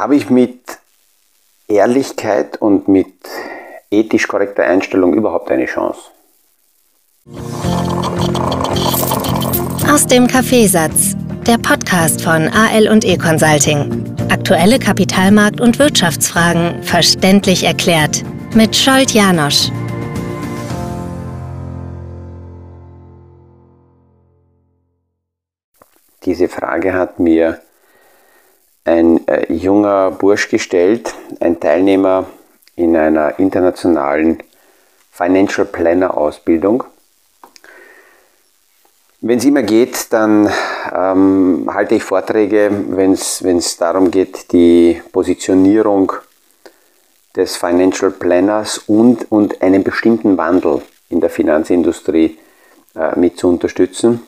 habe ich mit Ehrlichkeit und mit ethisch korrekter Einstellung überhaupt eine Chance? Aus dem Kaffeesatz, der Podcast von AL und E Consulting. Aktuelle Kapitalmarkt- und Wirtschaftsfragen verständlich erklärt mit Scholt Janosch. Diese Frage hat mir ein äh, junger Bursch gestellt, ein Teilnehmer in einer internationalen Financial Planner Ausbildung. Wenn es immer geht, dann ähm, halte ich Vorträge, wenn es darum geht, die Positionierung des Financial Planners und, und einen bestimmten Wandel in der Finanzindustrie äh, mit zu unterstützen.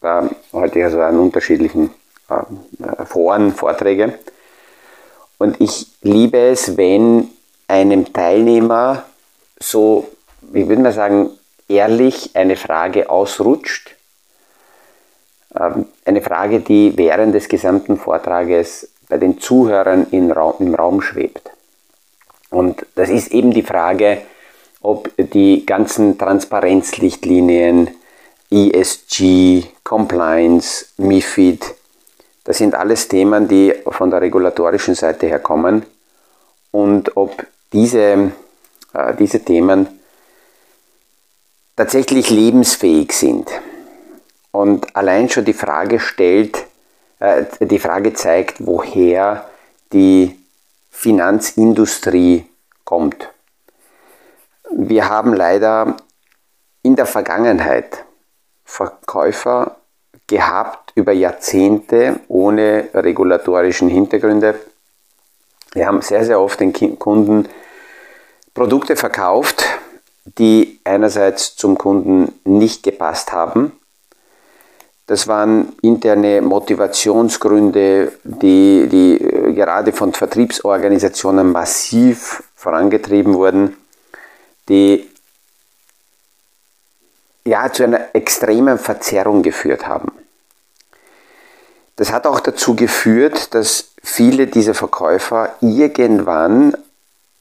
Da halte ich also an unterschiedlichen Foren Vorträge. Und ich liebe es, wenn einem Teilnehmer so, ich würde mal sagen, ehrlich eine Frage ausrutscht. Ähm, eine Frage, die während des gesamten Vortrages bei den Zuhörern im Raum schwebt. Und das ist eben die Frage, ob die ganzen Transparenzlichtlinien, ESG, Compliance, MIFID, das sind alles Themen, die von der regulatorischen Seite her kommen und ob diese, äh, diese Themen tatsächlich lebensfähig sind. Und allein schon die Frage stellt, äh, die Frage zeigt, woher die Finanzindustrie kommt. Wir haben leider in der Vergangenheit Verkäufer gehabt über Jahrzehnte ohne regulatorischen Hintergründe. Wir haben sehr, sehr oft den Kunden Produkte verkauft, die einerseits zum Kunden nicht gepasst haben. Das waren interne Motivationsgründe, die, die äh, gerade von Vertriebsorganisationen massiv vorangetrieben wurden, die ja, zu einer extremen Verzerrung geführt haben. Das hat auch dazu geführt, dass viele dieser Verkäufer irgendwann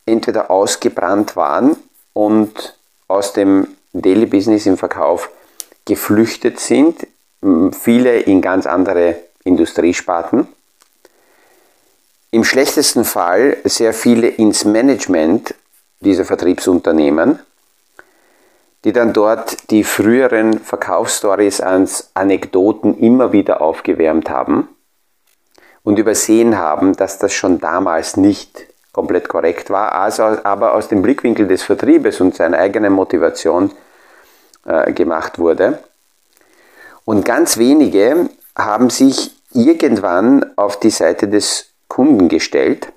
entweder ausgebrannt waren und aus dem Daily Business im Verkauf geflüchtet sind, viele in ganz andere Industriesparten. Im schlechtesten Fall sehr viele ins Management dieser Vertriebsunternehmen die dann dort die früheren Verkaufsstories als Anekdoten immer wieder aufgewärmt haben und übersehen haben, dass das schon damals nicht komplett korrekt war, also aber aus dem Blickwinkel des Vertriebes und seiner eigenen Motivation äh, gemacht wurde. Und ganz wenige haben sich irgendwann auf die Seite des Kunden gestellt,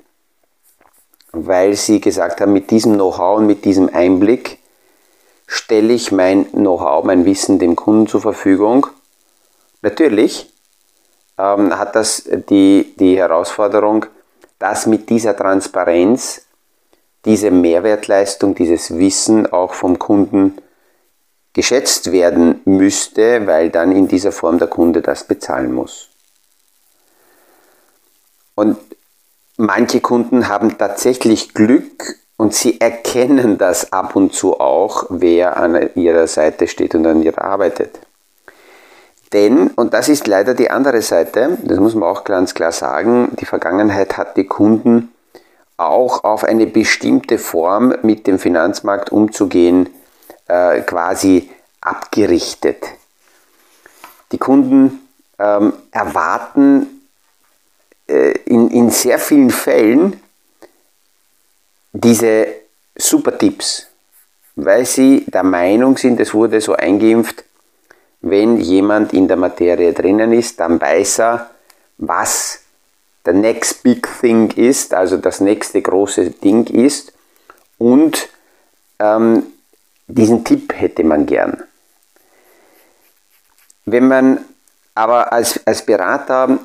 weil sie gesagt haben, mit diesem Know-how und mit diesem Einblick stelle ich mein Know-how, mein Wissen dem Kunden zur Verfügung. Natürlich ähm, hat das die, die Herausforderung, dass mit dieser Transparenz diese Mehrwertleistung, dieses Wissen auch vom Kunden geschätzt werden müsste, weil dann in dieser Form der Kunde das bezahlen muss. Und manche Kunden haben tatsächlich Glück und sie erkennen das ab und zu auch, wer an ihrer Seite steht und an ihr arbeitet. Denn, und das ist leider die andere Seite, das muss man auch ganz klar sagen, die Vergangenheit hat die Kunden auch auf eine bestimmte Form mit dem Finanzmarkt umzugehen, äh, quasi abgerichtet. Die Kunden ähm, erwarten äh, in, in sehr vielen Fällen diese super Tipps, weil sie der Meinung sind, es wurde so eingeimpft, wenn jemand in der Materie drinnen ist, dann weiß er, was der next big thing ist, also das nächste große Ding ist und ähm, diesen Tipp hätte man gern. Wenn man aber als, als Berater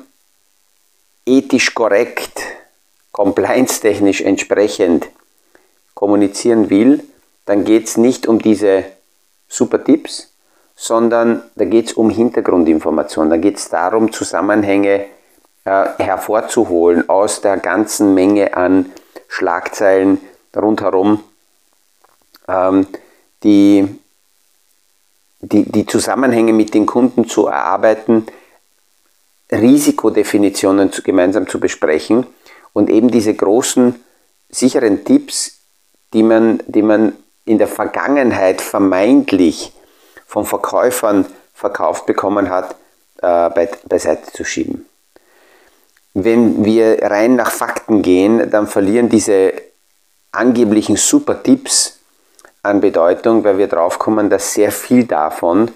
ethisch korrekt, compliance-technisch entsprechend kommunizieren will, dann geht es nicht um diese super Tipps, sondern da geht es um Hintergrundinformationen. Da geht es darum, Zusammenhänge äh, hervorzuholen aus der ganzen Menge an Schlagzeilen rundherum, ähm, die, die, die Zusammenhänge mit den Kunden zu erarbeiten, Risikodefinitionen zu, gemeinsam zu besprechen und eben diese großen sicheren Tipps, die man, die man in der Vergangenheit vermeintlich von Verkäufern verkauft bekommen hat, äh, beiseite zu schieben. Wenn wir rein nach Fakten gehen, dann verlieren diese angeblichen super Tipps an Bedeutung, weil wir draufkommen, dass sehr viel davon,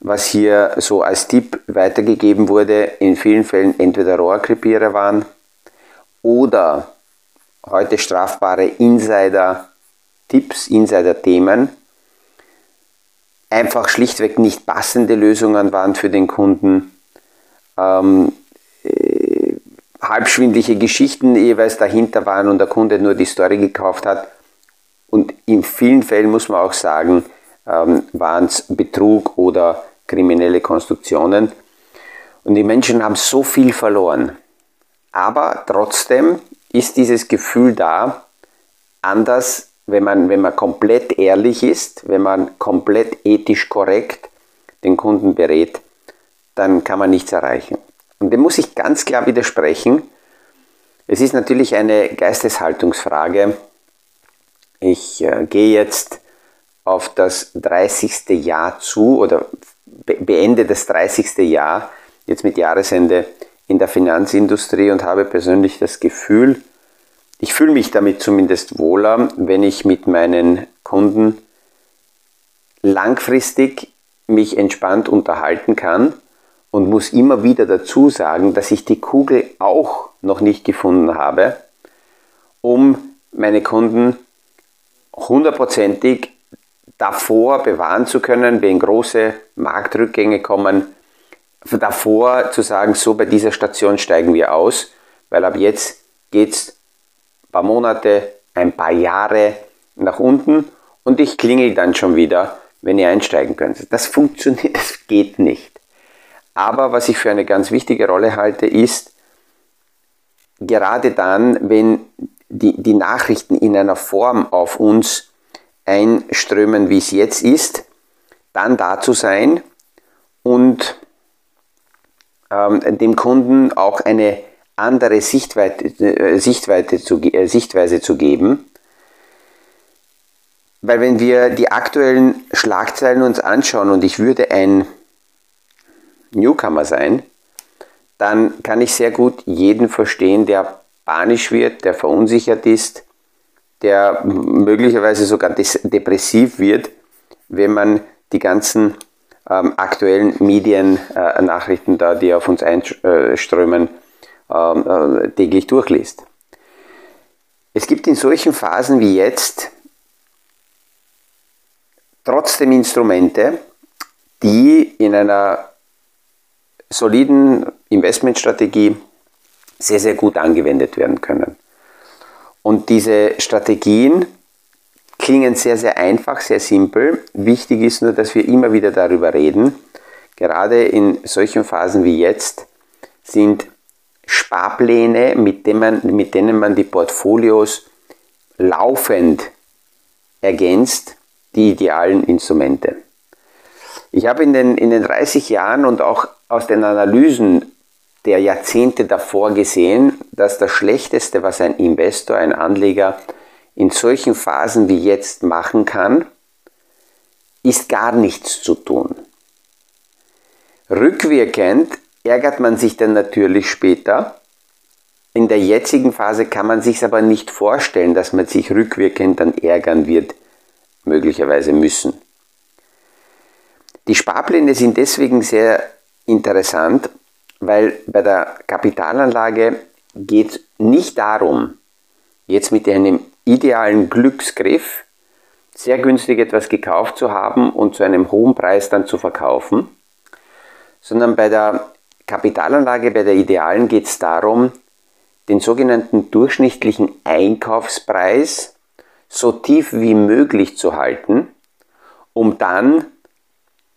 was hier so als Tipp weitergegeben wurde, in vielen Fällen entweder Rohrkrepierer waren oder heute strafbare Insider-Tipps, Insider-Themen, einfach schlichtweg nicht passende Lösungen waren für den Kunden, ähm, äh, halbschwindliche Geschichten jeweils dahinter waren und der Kunde nur die Story gekauft hat. Und in vielen Fällen muss man auch sagen, ähm, waren es Betrug oder kriminelle Konstruktionen. Und die Menschen haben so viel verloren. Aber trotzdem ist dieses Gefühl da, anders, wenn man, wenn man komplett ehrlich ist, wenn man komplett ethisch korrekt den Kunden berät, dann kann man nichts erreichen. Und dem muss ich ganz klar widersprechen. Es ist natürlich eine Geisteshaltungsfrage. Ich äh, gehe jetzt auf das 30. Jahr zu oder beende das 30. Jahr jetzt mit Jahresende in der Finanzindustrie und habe persönlich das Gefühl, ich fühle mich damit zumindest wohler, wenn ich mit meinen Kunden langfristig mich entspannt unterhalten kann und muss immer wieder dazu sagen, dass ich die Kugel auch noch nicht gefunden habe, um meine Kunden hundertprozentig davor bewahren zu können, wenn große Marktrückgänge kommen, davor zu sagen, so bei dieser Station steigen wir aus, weil ab jetzt geht es ein paar Monate, ein paar Jahre nach unten und ich klingel dann schon wieder, wenn ihr einsteigen könnt. Das funktioniert, das geht nicht. Aber was ich für eine ganz wichtige Rolle halte, ist, gerade dann, wenn die, die Nachrichten in einer Form auf uns einströmen, wie es jetzt ist, dann da zu sein und ähm, dem Kunden auch eine andere Sichtweite, äh, Sichtweite zu, äh, Sichtweise zu geben. Weil wenn wir die aktuellen Schlagzeilen uns anschauen und ich würde ein Newcomer sein, dann kann ich sehr gut jeden verstehen, der panisch wird, der verunsichert ist, der möglicherweise sogar depressiv wird, wenn man die ganzen ähm, aktuellen Mediennachrichten äh, da, die auf uns einströmen, ähm, äh, täglich durchliest. Es gibt in solchen Phasen wie jetzt trotzdem Instrumente, die in einer soliden Investmentstrategie sehr, sehr gut angewendet werden können. Und diese Strategien klingen sehr, sehr einfach, sehr simpel. Wichtig ist nur, dass wir immer wieder darüber reden. Gerade in solchen Phasen wie jetzt sind Sparpläne, mit denen man, mit denen man die Portfolios laufend ergänzt, die idealen Instrumente. Ich habe in den, in den 30 Jahren und auch aus den Analysen der Jahrzehnte davor gesehen, dass das Schlechteste, was ein Investor, ein Anleger in solchen Phasen wie jetzt machen kann, ist gar nichts zu tun. Rückwirkend ärgert man sich dann natürlich später. In der jetzigen Phase kann man sich aber nicht vorstellen, dass man sich rückwirkend dann ärgern wird, möglicherweise müssen. Die Sparpläne sind deswegen sehr interessant, weil bei der Kapitalanlage geht es nicht darum, jetzt mit einem idealen Glücksgriff sehr günstig etwas gekauft zu haben und zu einem hohen Preis dann zu verkaufen, sondern bei der Kapitalanlage, bei der idealen geht es darum, den sogenannten durchschnittlichen Einkaufspreis so tief wie möglich zu halten, um dann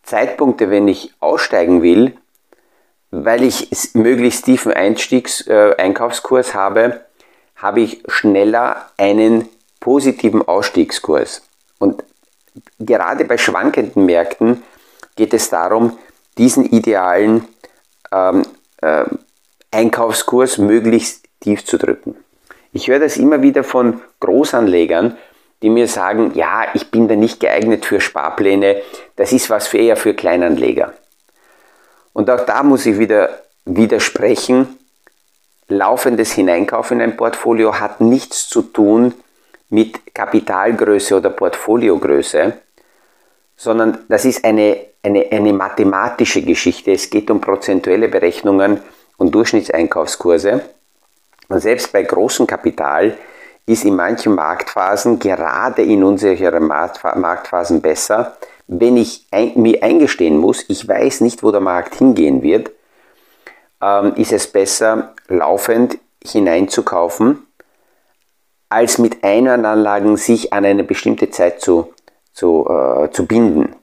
Zeitpunkte, wenn ich aussteigen will, weil ich möglichst tiefen Einstiegs, äh, Einkaufskurs habe, habe ich schneller einen positiven Ausstiegskurs. Und gerade bei schwankenden Märkten geht es darum, diesen idealen ähm, äh, Einkaufskurs möglichst tief zu drücken. Ich höre das immer wieder von Großanlegern, die mir sagen, ja, ich bin da nicht geeignet für Sparpläne, das ist was für eher für Kleinanleger. Und auch da muss ich wieder widersprechen, laufendes Hineinkaufen in ein Portfolio hat nichts zu tun mit Kapitalgröße oder Portfoliogröße, sondern das ist eine, eine, eine mathematische Geschichte. Es geht um prozentuelle Berechnungen und Durchschnittseinkaufskurse. Und selbst bei großem Kapital ist in manchen Marktphasen, gerade in unsicheren Marktphasen besser, wenn ich mir eingestehen muss, ich weiß nicht, wo der Markt hingehen wird, ähm, ist es besser, laufend hineinzukaufen, als mit Einwalanlagen sich an eine bestimmte Zeit zu, zu, äh, zu binden.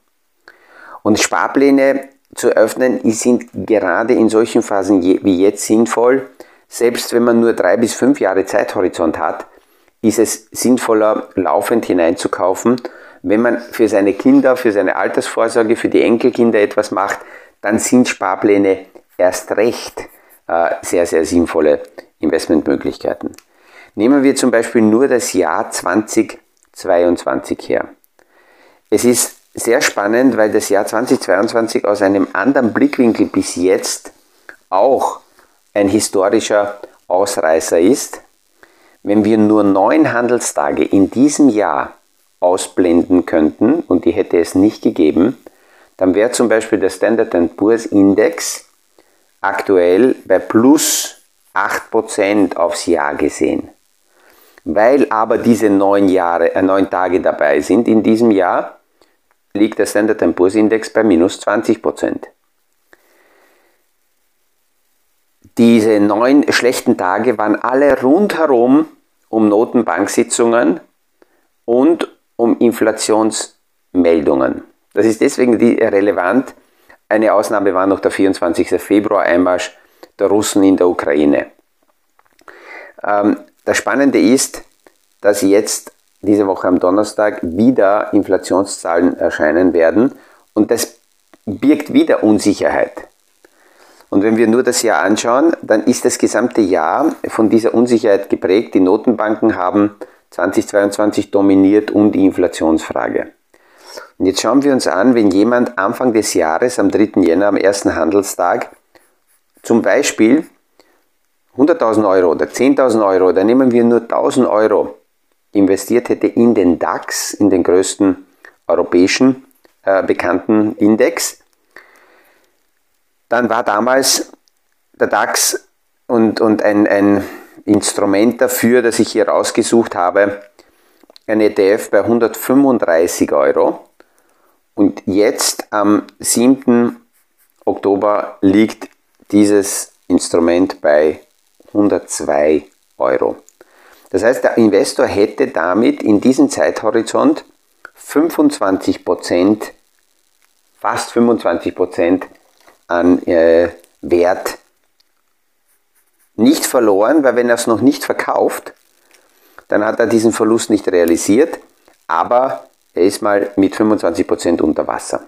Und Sparpläne zu öffnen sind gerade in solchen Phasen wie jetzt sinnvoll. Selbst wenn man nur drei bis fünf Jahre Zeithorizont hat, ist es sinnvoller, laufend hineinzukaufen. Wenn man für seine Kinder, für seine Altersvorsorge, für die Enkelkinder etwas macht, dann sind Sparpläne erst recht sehr, sehr sinnvolle Investmentmöglichkeiten. Nehmen wir zum Beispiel nur das Jahr 2022 her. Es ist sehr spannend, weil das Jahr 2022 aus einem anderen Blickwinkel bis jetzt auch ein historischer Ausreißer ist. Wenn wir nur neun Handelstage in diesem Jahr ausblenden könnten, und die hätte es nicht gegeben, dann wäre zum Beispiel der Standard Poor's Index aktuell bei plus 8% aufs Jahr gesehen. Weil aber diese neun, Jahre, äh, neun Tage dabei sind in diesem Jahr, liegt der Standard Poor's Index bei minus 20%. Diese neun schlechten Tage waren alle rundherum um Notenbanksitzungen und um Inflationsmeldungen. Das ist deswegen relevant. Eine Ausnahme war noch der 24. Februar Einmarsch der Russen in der Ukraine. Ähm, das Spannende ist, dass jetzt diese Woche am Donnerstag wieder Inflationszahlen erscheinen werden und das birgt wieder Unsicherheit. Und wenn wir nur das Jahr anschauen, dann ist das gesamte Jahr von dieser Unsicherheit geprägt. Die Notenbanken haben 2022 dominiert um die Inflationsfrage. Und jetzt schauen wir uns an, wenn jemand Anfang des Jahres, am 3. Jänner, am ersten Handelstag, zum Beispiel 100.000 Euro oder 10.000 Euro, oder nehmen wir nur 1.000 Euro, investiert hätte in den DAX, in den größten europäischen äh, bekannten Index, dann war damals der DAX und, und ein, ein Instrument dafür, das ich hier rausgesucht habe, ein ETF bei 135 Euro. Und jetzt am 7. Oktober liegt dieses Instrument bei 102 Euro. Das heißt, der Investor hätte damit in diesem Zeithorizont 25%, fast 25% an äh, Wert nicht verloren, weil wenn er es noch nicht verkauft, dann hat er diesen Verlust nicht realisiert, aber er ist mal mit 25% unter Wasser.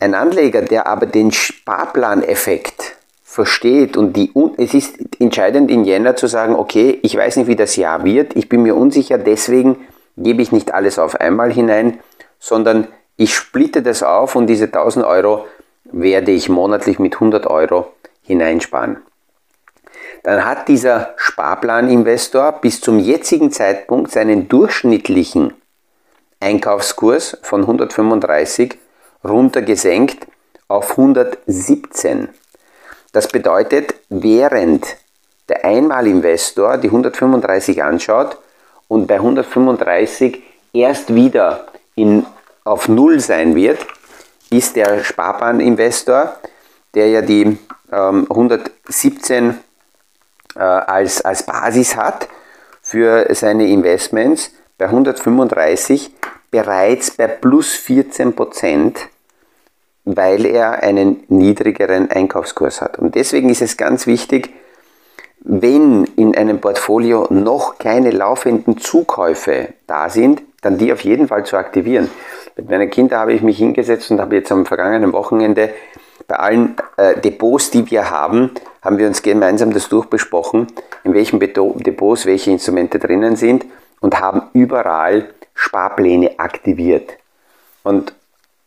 Ein Anleger, der aber den Sparplaneffekt versteht und die, es ist entscheidend in Jänner zu sagen, okay, ich weiß nicht, wie das Jahr wird, ich bin mir unsicher, deswegen gebe ich nicht alles auf einmal hinein, sondern ich splitte das auf und diese 1000 Euro werde ich monatlich mit 100 Euro hineinsparen. Dann hat dieser Sparplaninvestor bis zum jetzigen Zeitpunkt seinen durchschnittlichen Einkaufskurs von 135 runtergesenkt auf 117. Das bedeutet, während der Einmalinvestor die 135 anschaut und bei 135 erst wieder in, auf Null sein wird, ist der Sparplaninvestor, der ja die ähm, 117 äh, als, als Basis hat für seine Investments, bei 135 bereits bei plus 14 Prozent weil er einen niedrigeren Einkaufskurs hat. Und deswegen ist es ganz wichtig, wenn in einem Portfolio noch keine laufenden Zukäufe da sind, dann die auf jeden Fall zu aktivieren. Mit meinen Kindern habe ich mich hingesetzt und habe jetzt am vergangenen Wochenende bei allen äh, Depots, die wir haben, haben wir uns gemeinsam das durchbesprochen, in welchen Depots welche Instrumente drinnen sind und haben überall Sparpläne aktiviert. Und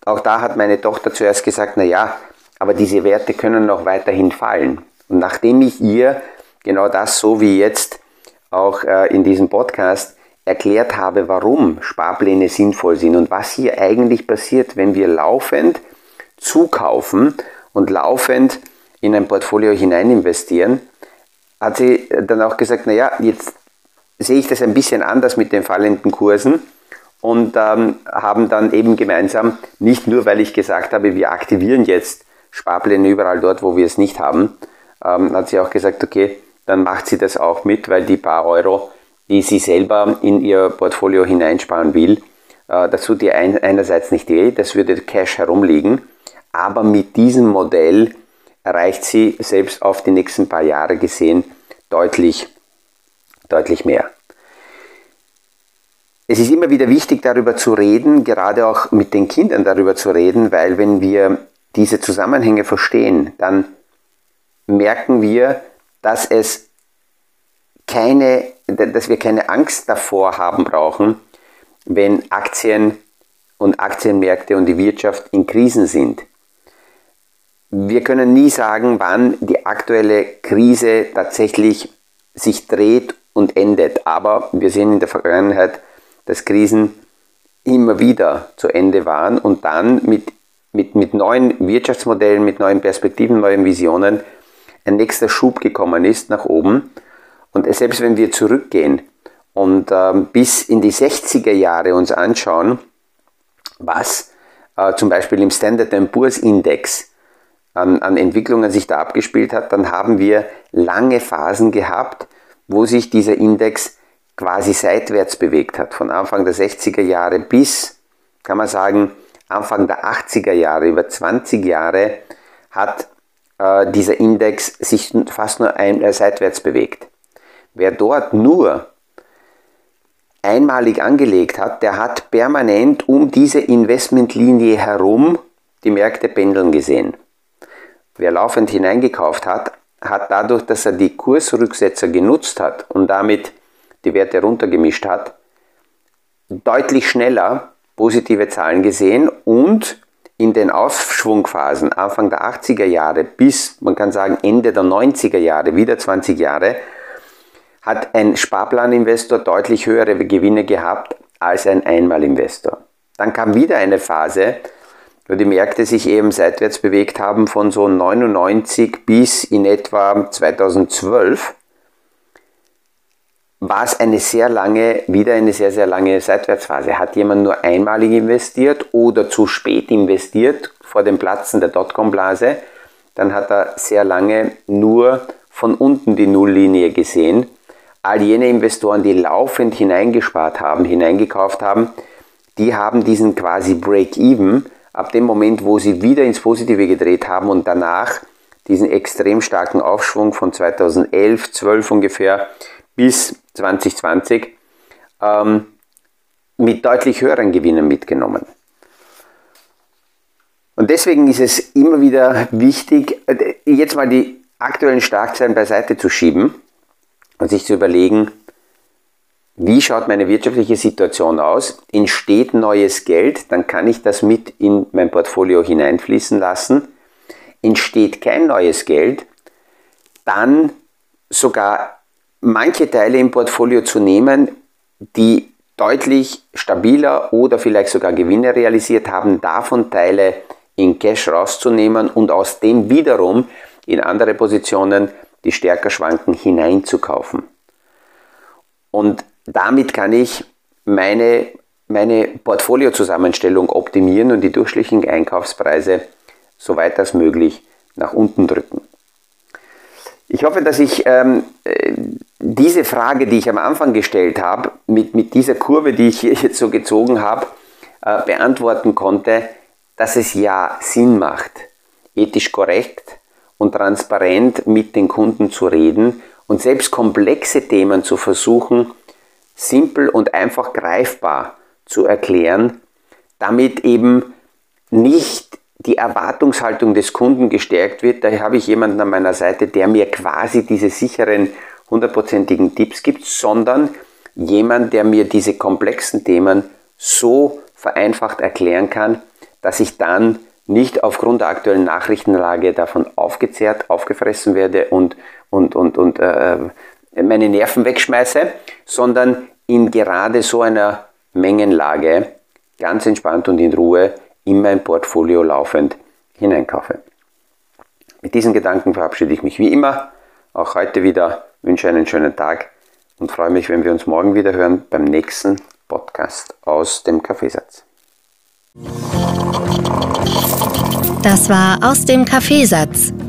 auch da hat meine Tochter zuerst gesagt, na ja, aber diese Werte können noch weiterhin fallen. Und nachdem ich ihr genau das so wie jetzt auch äh, in diesem Podcast erklärt habe, warum Sparpläne sinnvoll sind und was hier eigentlich passiert, wenn wir laufend zukaufen und laufend in ein Portfolio hinein investieren, hat sie dann auch gesagt, naja, jetzt sehe ich das ein bisschen anders mit den fallenden Kursen und ähm, haben dann eben gemeinsam, nicht nur weil ich gesagt habe, wir aktivieren jetzt Sparpläne überall dort, wo wir es nicht haben, ähm, hat sie auch gesagt, okay, dann macht sie das auch mit, weil die paar Euro, die sie selber in ihr Portfolio hineinsparen will, äh, das tut ihr ein, einerseits nicht weh, das würde Cash herumliegen, aber mit diesem Modell erreicht sie selbst auf die nächsten paar Jahre gesehen deutlich, deutlich mehr. Es ist immer wieder wichtig, darüber zu reden, gerade auch mit den Kindern darüber zu reden, weil wenn wir diese Zusammenhänge verstehen, dann merken wir, dass es keine, dass wir keine Angst davor haben brauchen, wenn Aktien und Aktienmärkte und die Wirtschaft in Krisen sind. Wir können nie sagen, wann die aktuelle Krise tatsächlich sich dreht und endet, aber wir sehen in der Vergangenheit, dass Krisen immer wieder zu Ende waren und dann mit, mit, mit neuen Wirtschaftsmodellen, mit neuen Perspektiven, neuen Visionen ein nächster Schub gekommen ist nach oben. Und selbst wenn wir zurückgehen und äh, bis in die 60er Jahre uns anschauen, was äh, zum Beispiel im Standard Poor's Index an, an Entwicklungen sich da abgespielt hat, dann haben wir lange Phasen gehabt, wo sich dieser Index quasi seitwärts bewegt hat, von Anfang der 60er Jahre bis, kann man sagen, Anfang der 80er Jahre, über 20 Jahre, hat äh, dieser Index sich fast nur ein, äh, seitwärts bewegt. Wer dort nur einmalig angelegt hat, der hat permanent um diese Investmentlinie herum die Märkte pendeln gesehen. Wer laufend hineingekauft hat, hat dadurch, dass er die Kursrücksetzer genutzt hat und damit die Werte runtergemischt hat, deutlich schneller positive Zahlen gesehen und in den Aufschwungphasen Anfang der 80er Jahre bis, man kann sagen, Ende der 90er Jahre, wieder 20 Jahre, hat ein Sparplaninvestor deutlich höhere Gewinne gehabt als ein Einmalinvestor. Dann kam wieder eine Phase, wo die Märkte sich eben seitwärts bewegt haben von so 99 bis in etwa 2012 war es eine sehr lange, wieder eine sehr, sehr lange Seitwärtsphase. Hat jemand nur einmalig investiert oder zu spät investiert vor dem Platzen der Dotcom-Blase, dann hat er sehr lange nur von unten die Nulllinie gesehen. All jene Investoren, die laufend hineingespart haben, hineingekauft haben, die haben diesen quasi Break-Even ab dem Moment, wo sie wieder ins Positive gedreht haben und danach diesen extrem starken Aufschwung von 2011, 12 ungefähr bis 2020 ähm, mit deutlich höheren Gewinnen mitgenommen. Und deswegen ist es immer wieder wichtig, äh, jetzt mal die aktuellen Starkzeilen beiseite zu schieben und sich zu überlegen, wie schaut meine wirtschaftliche Situation aus? Entsteht neues Geld, dann kann ich das mit in mein Portfolio hineinfließen lassen. Entsteht kein neues Geld, dann sogar manche Teile im Portfolio zu nehmen, die deutlich stabiler oder vielleicht sogar Gewinne realisiert haben, davon Teile in Cash rauszunehmen und aus dem wiederum in andere Positionen, die stärker schwanken, hineinzukaufen. Und damit kann ich meine, meine Portfoliozusammenstellung optimieren und die durchschnittlichen Einkaufspreise so weit als möglich nach unten drücken. Ich hoffe, dass ich ähm, äh, diese Frage, die ich am Anfang gestellt habe, mit, mit dieser Kurve, die ich hier jetzt so gezogen habe, äh, beantworten konnte, dass es ja Sinn macht, ethisch korrekt und transparent mit den Kunden zu reden und selbst komplexe Themen zu versuchen, simpel und einfach greifbar zu erklären, damit eben nicht die Erwartungshaltung des Kunden gestärkt wird. Daher habe ich jemanden an meiner Seite, der mir quasi diese sicheren, hundertprozentigen Tipps gibt, sondern jemand, der mir diese komplexen Themen so vereinfacht erklären kann, dass ich dann nicht aufgrund der aktuellen Nachrichtenlage davon aufgezehrt, aufgefressen werde und, und, und, und äh, meine Nerven wegschmeiße, sondern in gerade so einer Mengenlage ganz entspannt und in Ruhe in mein Portfolio laufend hineinkaufe. Mit diesen Gedanken verabschiede ich mich wie immer, auch heute wieder, wünsche einen schönen Tag und freue mich, wenn wir uns morgen wieder hören beim nächsten Podcast aus dem Kaffeesatz. Das war aus dem Kaffeesatz,